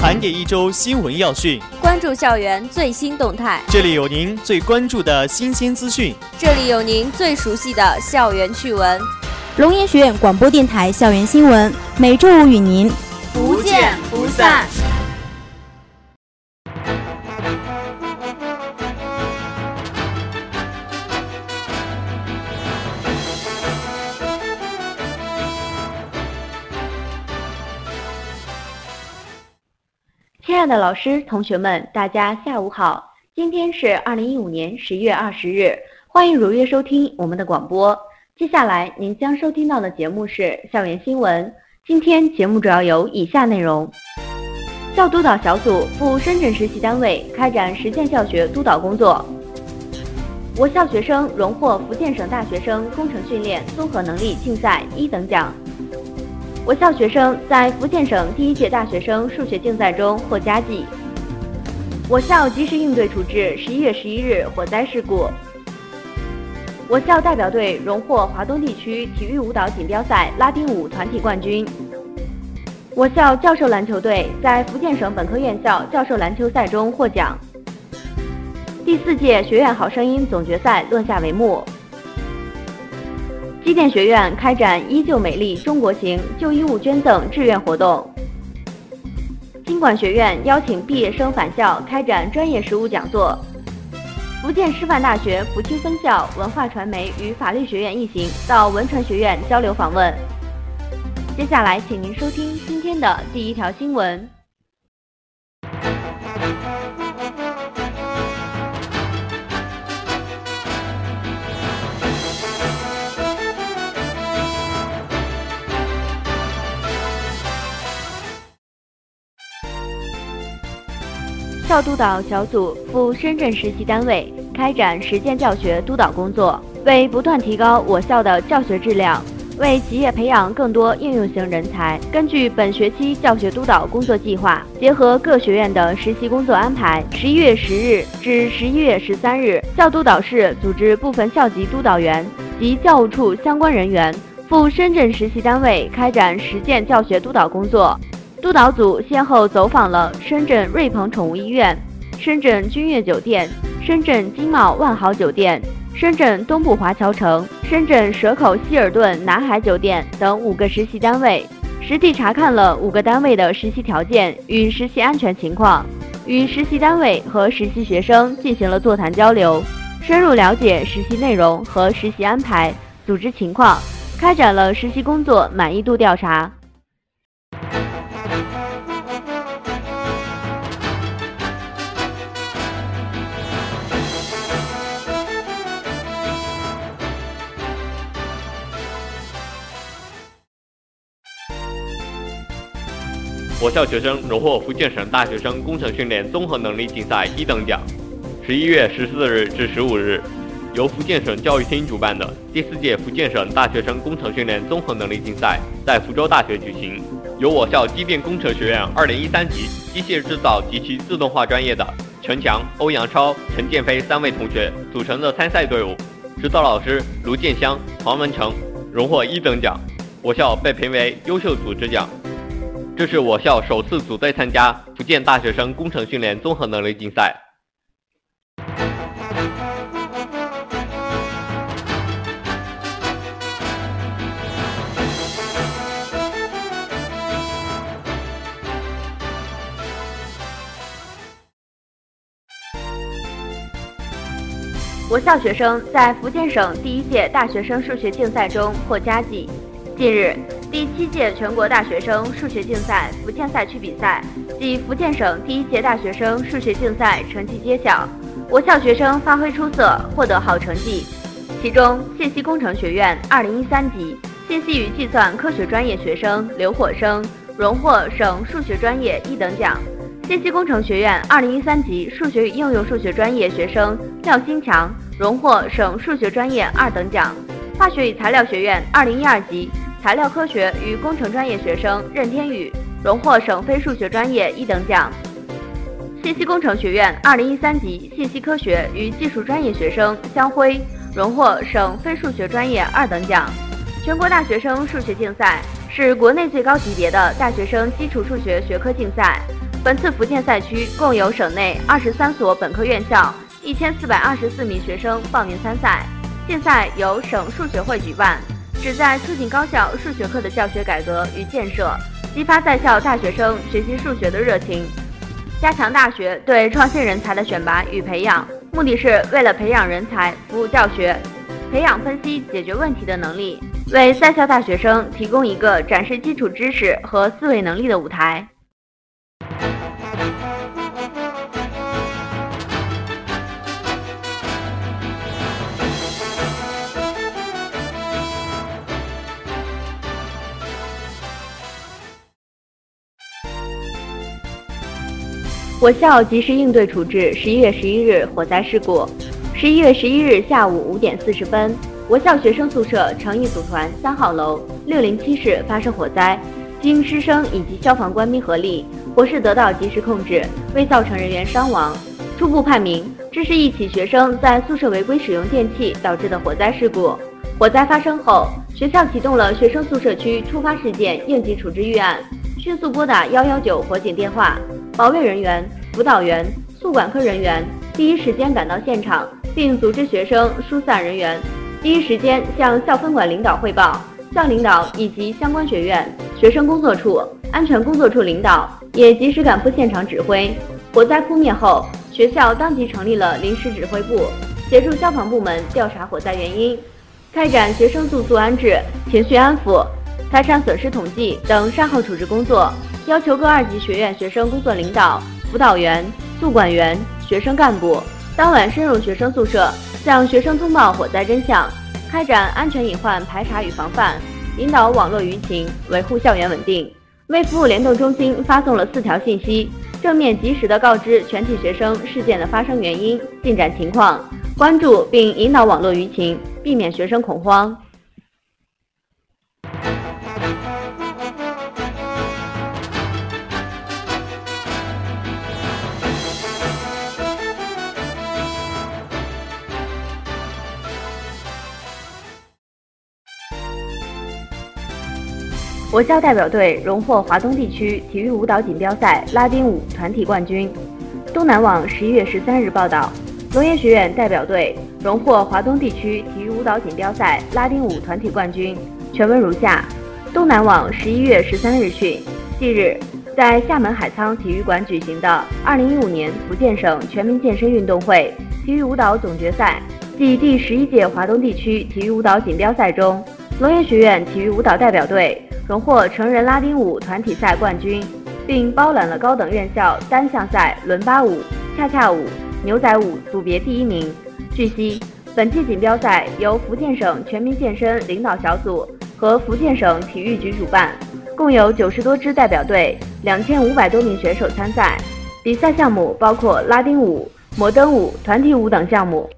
盘点一周新闻要讯，关注校园最新动态。这里有您最关注的新鲜资讯，这里有您最熟悉的校园趣闻。龙岩学院广播电台校园新闻，每周五与您不见不散。亲爱的老师、同学们，大家下午好！今天是二零一五年十一月二十日，欢迎如约收听我们的广播。接下来您将收听到的节目是校园新闻。今天节目主要有以下内容：校督导小组赴深圳实习单位开展实践教学督导工作；我校学生荣获福建省大学生工程训练综合能力竞赛一等奖。我校学生在福建省第一届大学生数学竞赛中获佳绩。我校及时应对处置十一月十一日火灾事故。我校代表队荣获华东地区体育舞蹈锦标赛拉丁舞团体冠军。我校教授篮球队在福建省本科院校教授篮球赛中获奖。第四届学院好声音总决赛落下帷幕。机电学院开展“依旧美丽中国行”旧衣物捐赠志愿活动。经管学院邀请毕业生返校开展专业实务讲座。福建师范大学福清分校文化传媒与法律学院一行到文传学院交流访问。接下来，请您收听今天的第一条新闻。校督导小组赴深圳实习单位开展实践教学督导工作，为不断提高我校的教学质量，为企业培养更多应用型人才，根据本学期教学督导工作计划，结合各学院的实习工作安排，十一月十日至十一月十三日，校督导室组织部分校级督导员及教务处相关人员赴深圳实习单位开展实践教学督导工作。督导组先后走访了深圳瑞鹏宠物医院、深圳君悦酒店、深圳金茂万豪酒店、深圳东部华侨城、深圳蛇口希尔顿南海酒店等五个实习单位，实地查看了五个单位的实习条件与实习安全情况，与实习单位和实习学生进行了座谈交流，深入了解实习内容和实习安排、组织情况，开展了实习工作满意度调查。我校学生荣获福建省大学生工程训练综合能力竞赛一等奖。十一月十四日至十五日，由福建省教育厅主办的第四届福建省大学生工程训练综合能力竞赛在福州大学举行。由我校机电工程学院二零一三级机械制造及其自动化专业的陈强、欧阳超、陈建飞三位同学组成的参赛队伍，指导老师卢建香、黄文成荣获一等奖，我校被评为优秀组织奖。这是我校首次组队参加福建大学生工程训练综合能力竞赛。我校学生在福建省第一届大学生数学竞赛中获佳绩。近日，第七届全国大学生数学竞赛福建赛区比赛暨福建省第一届大学生数学竞赛成绩揭晓，我校学生发挥出色，获得好成绩。其中，信息工程学院2013级信息与计算科学专业学生刘火生荣获省数学专业一等奖；信息工程学院2013级数学与应用数学专业学生廖新强荣获省数学专业二等奖；化学与材料学院2012级。材料科学与工程专业学生任天宇荣获省非数学专业一等奖。信息工程学院2013级信息科学与技术专业学生江辉荣获省非数学专业二等奖。全国大学生数学竞赛是国内最高级别的大学生基础数学学科竞赛，本次福建赛区共有省内二十三所本科院校，一千四百二十四名学生报名参赛。竞赛由省数学会举办，旨在促进高校数学课的教学改革与建设，激发在校大学生学习数学的热情，加强大学对创新人才的选拔与培养。目的是为了培养人才、服务教学，培养分析解决问题的能力，为在校大学生提供一个展示基础知识和思维能力的舞台。我校及时应对处置十一月十一日火灾事故。十一月十一日下午五点四十分，我校学生宿舍诚毅组团三号楼六零七室发生火灾，经师生以及消防官兵合力，火势得到及时控制，未造成人员伤亡。初步判明，这是一起学生在宿舍违规使用电器导致的火灾事故。火灾发生后，学校启动了学生宿舍区突发事件应急处置预案，迅速拨打幺幺九火警电话。保卫人员、辅导员、宿管科人员第一时间赶到现场，并组织学生疏散人员，第一时间向校分管领导汇报。校领导以及相关学院、学生工作处、安全工作处领导也及时赶赴现场指挥。火灾扑灭后，学校当即成立了临时指挥部，协助消防部门调查火灾原因，开展学生住宿安置、情绪安抚、财产损失统计等善后处置工作。要求各二级学院学生工作领导、辅导员、宿管员、学生干部当晚深入学生宿舍，向学生通报火灾真相，开展安全隐患排查与防范，引导网络舆情，维护校园稳定。为服务联动中心发送了四条信息，正面及时的告知全体学生事件的发生原因、进展情况，关注并引导网络舆情，避免学生恐慌。我校代表队荣获华东地区体育舞蹈锦标赛拉丁舞团体冠军。东南网十一月十三日报道，龙岩学院代表队荣获华东地区体育舞蹈锦标赛拉丁舞团体冠军。全文如下：东南网十一月十三日讯，近日，在厦门海沧体育馆举行的二零一五年福建省全民健身运动会体育舞蹈总决赛暨第十一届华东地区体育舞蹈锦标赛中，龙岩学院体育舞蹈代表队。荣获成人拉丁舞团体赛冠军，并包揽了高等院校单项赛伦巴舞、恰恰舞、牛仔舞组别第一名。据悉，本届锦标赛由福建省全民健身领导小组和福建省体育局主办，共有九十多支代表队、两千五百多名选手参赛。比赛项目包括拉丁舞、摩登舞、团体舞等项目。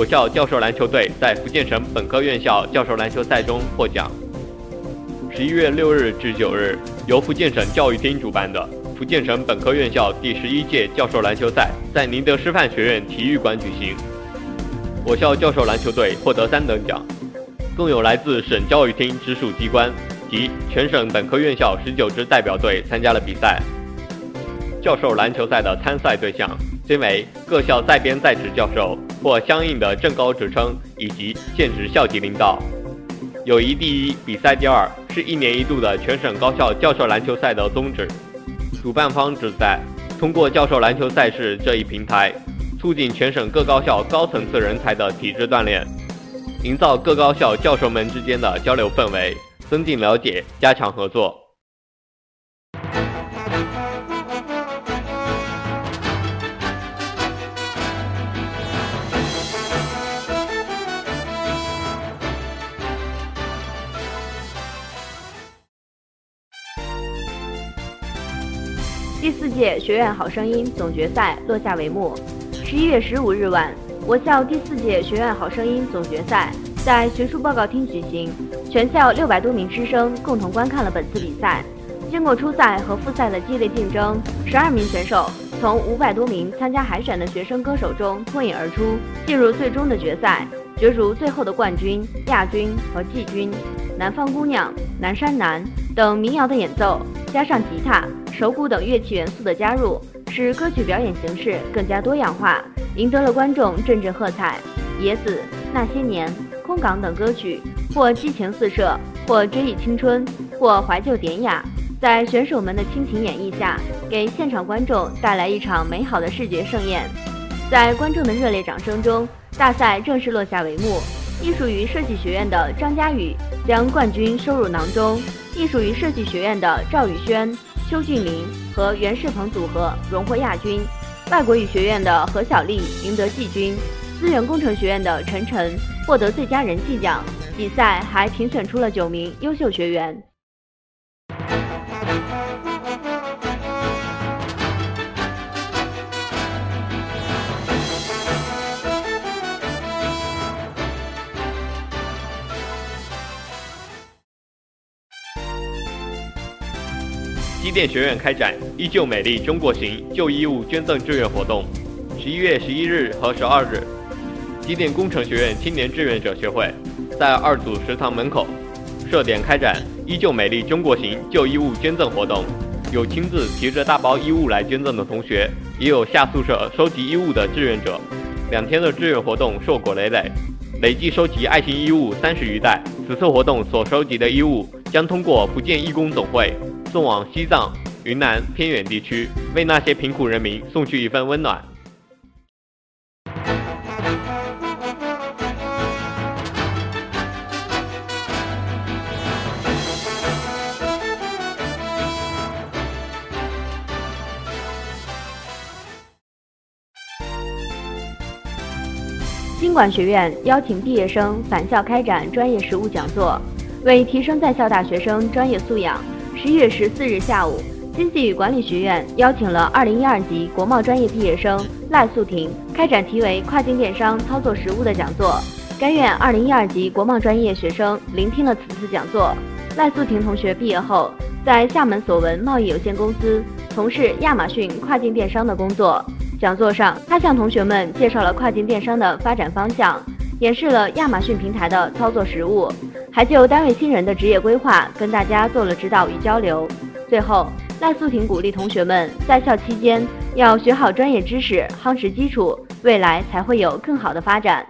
我校教授篮球队在福建省本科院校教授篮球赛中获奖。十一月六日至九日，由福建省教育厅主办的福建省本科院校第十一届教授篮球赛在宁德师范学院体育馆举行。我校教授篮球队获得三等奖，共有来自省教育厅直属机关及全省本科院校十九支代表队参加了比赛。教授篮球赛的参赛对象均为各校在编在职教授。或相应的正高职称以及现职校级领导。友谊第一，比赛第二，是一年一度的全省高校教授篮球赛的宗旨。主办方旨在通过教授篮球赛事这一平台，促进全省各高校高层次人才的体质锻炼，营造各高校教授们之间的交流氛围，增进了解，加强合作。第四届学院好声音总决赛落下帷幕。十一月十五日晚，我校第四届学院好声音总决赛在学术报告厅举行，全校六百多名师生共同观看了本次比赛。经过初赛和复赛的激烈竞争，十二名选手从五百多名参加海选的学生歌手中脱颖而出，进入最终的决赛，角逐最后的冠军、亚军和季军。南方姑娘、南山南等民谣的演奏，加上吉他、手鼓等乐器元素的加入，使歌曲表演形式更加多样化，赢得了观众阵阵喝彩。野子、那些年、空港等歌曲，或激情四射，或追忆青春，或怀旧典雅，在选手们的倾情演绎下，给现场观众带来一场美好的视觉盛宴。在观众的热烈掌声中，大赛正式落下帷幕。艺术与设计学院的张佳宇将冠军收入囊中，艺术与设计学院的赵宇轩、邱俊林和袁世鹏组合荣获亚军，外国语学院的何小丽赢得季军，资源工程学院的陈晨获得最佳人气奖。比赛还评选出了九名优秀学员。机电学院开展“依旧美丽中国行”旧衣物捐赠志愿活动。十一月十一日和十二日，机电工程学院青年志愿者协会在二组食堂门口设点开展“依旧美丽中国行”旧衣物捐赠活动。有亲自提着大包衣物来捐赠的同学，也有下宿舍收集衣物的志愿者。两天的志愿活动硕果累累，累计收集爱心衣物三十余袋。此次活动所收集的衣物将通过福建义工总会。送往西藏、云南偏远地区，为那些贫苦人民送去一份温暖。经管学院邀请毕业生返校开展专业实务讲座。为提升在校大学生专业素养，十一月十四日下午，经济与管理学院邀请了二零一二级国贸专业毕业生赖素婷开展题为“跨境电商操作实务”的讲座。该院二零一二级国贸专业学生聆听了此次讲座。赖素婷同学毕业后，在厦门索文贸易有限公司从事亚马逊跨境电商的工作。讲座上，他向同学们介绍了跨境电商的发展方向。演示了亚马逊平台的操作实务，还就单位新人的职业规划跟大家做了指导与交流。最后，赖素婷鼓励同学们在校期间要学好专业知识，夯实基础，未来才会有更好的发展。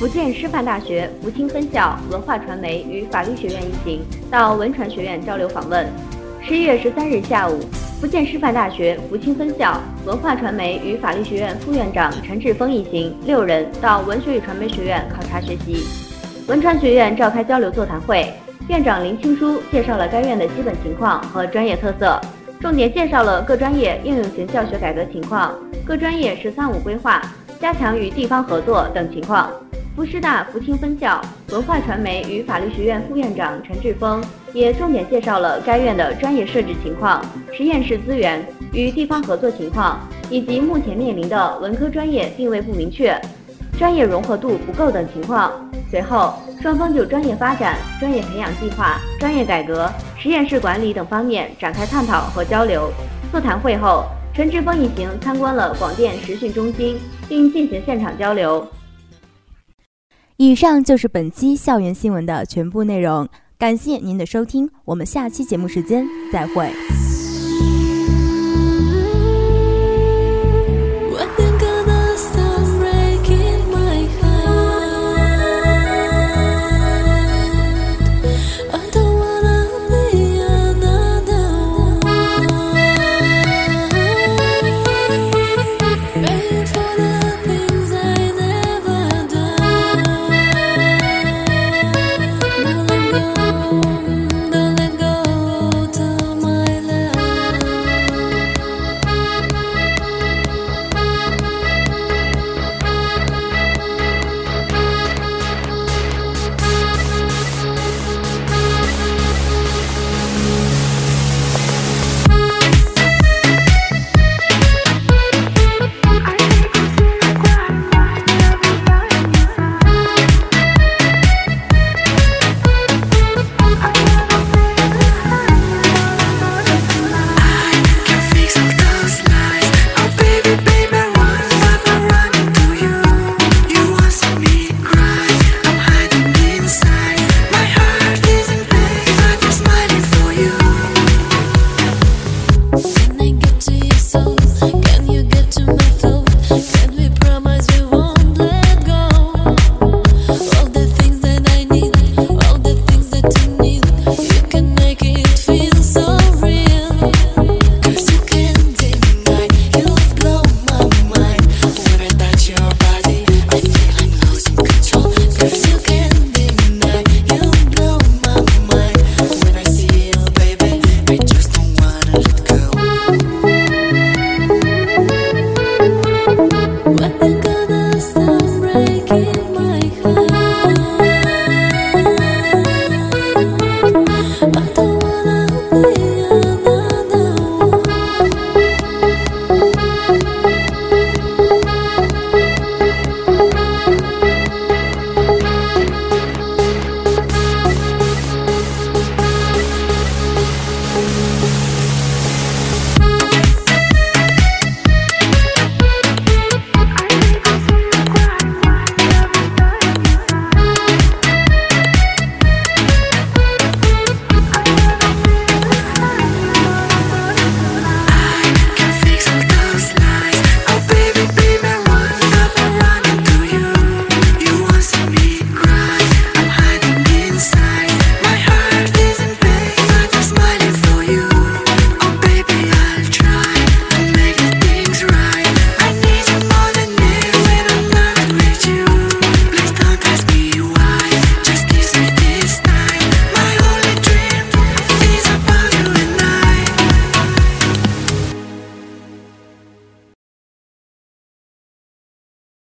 福建师范大学福清分校文化传媒与法律学院一行到文传学院交流访问。十一月十三日下午，福建师范大学福清分校文化传媒与法律学院副院长陈志峰一行六人到文学与传媒学院考察学习。文传学院召开交流座谈会，院长林青书介绍了该院的基本情况和专业特色，重点介绍了各专业应用型教学改革情况、各专业“十三五”规划、加强与地方合作等情况。福师大福清分校文化传媒与法律学院副院长陈志峰也重点介绍了该院的专业设置情况、实验室资源与地方合作情况，以及目前面临的文科专业定位不明确、专业融合度不够等情况。随后，双方就专业发展、专业培养计划、专业改革、实验室管理等方面展开探讨和交流。座谈会后，陈志峰一行参观了广电实训中心，并进行现场交流。以上就是本期校园新闻的全部内容，感谢您的收听，我们下期节目时间再会。